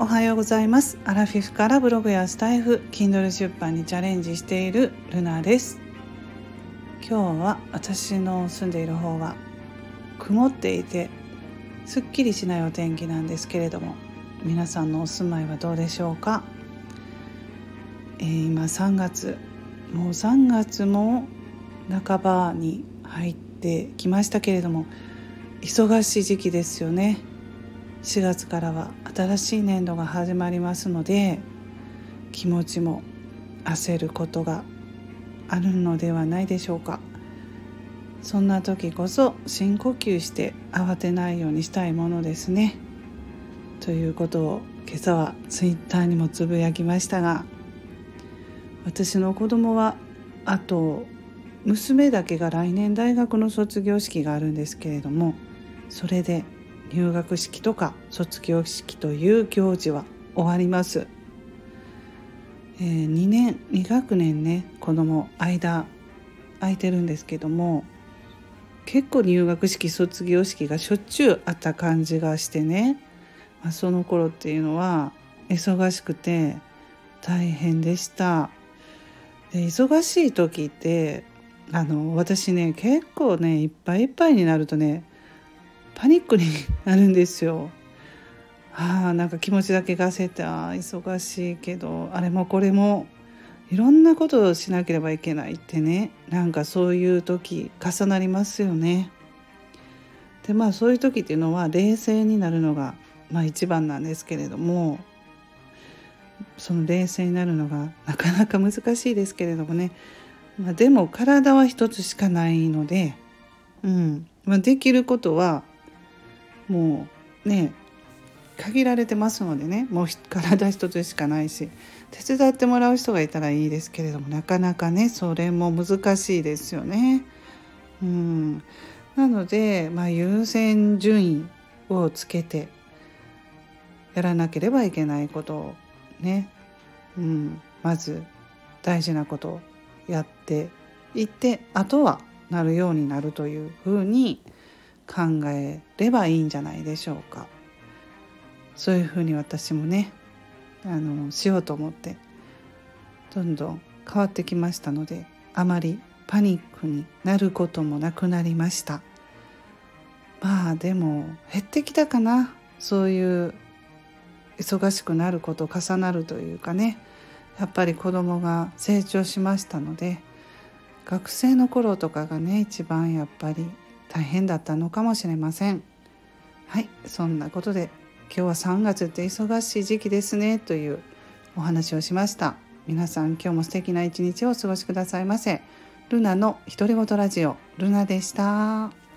おはようございます。アラフィフからブログやスタイフ Kindle 出版にチャレンジしているルナです。今日は私の住んでいる方は曇っていてすっきりしないお天気なんですけれども皆さんのお住まいはどうでしょうか、えー、今3月もう3月も半ばに入ってきましたけれども忙しい時期ですよね。4月からは新しい年度が始まりますので気持ちも焦ることがあるのではないでしょうか。そんな時こそ深呼吸して慌てないようにしたいものですね。ということを今朝はツイッターにもつぶやきましたが私の子供はあと娘だけが来年大学の卒業式があるんですけれどもそれで入学式とか卒業式という行事は終わります、えー、2年2学年ね子供間空いてるんですけども結構入学式卒業式がしょっちゅうあった感じがしてね、まあ、その頃っていうのは忙しくて大変でした。で忙しい時ってあの私ね結構ねいっぱいいっぱいになるとねパニックになるんですよ。ああなんか気持ちだけが焦って忙しいけどあれもこれもいろんなことをしなければいけないってねなんかそういう時重なりますよね。でまあそういう時っていうのは冷静になるのが、まあ、一番なんですけれどもその冷静になるのがなかなか難しいですけれどもね、まあ、でも体は一つしかないので、うんまあ、できることはもうね限られてますのでねもう体一つしかないし手伝ってもらう人がいたらいいですけれどもなかなかねそれも難しいですよね。うん、なので、まあ、優先順位をつけてやらなければいけないことをね、うん、まず大事なことをやっていってあとはなるようになるというふうに考えればいいんじゃないでしょうか。そういうふうに私もねあのしようと思ってどんどん変わってきましたのであまりパニックになることもなくなりました。まあでも減ってきたかな。そういう忙しくなること重なるというかね。やっぱり子供が成長しましたので学生の頃とかがね一番やっぱり大変だったのかもしれません。はいそんなことで今日は3月って忙しい時期ですねというお話をしました。皆さん今日も素敵な一日をお過ごしくださいませ。ルナの独り言ラジオルナでした。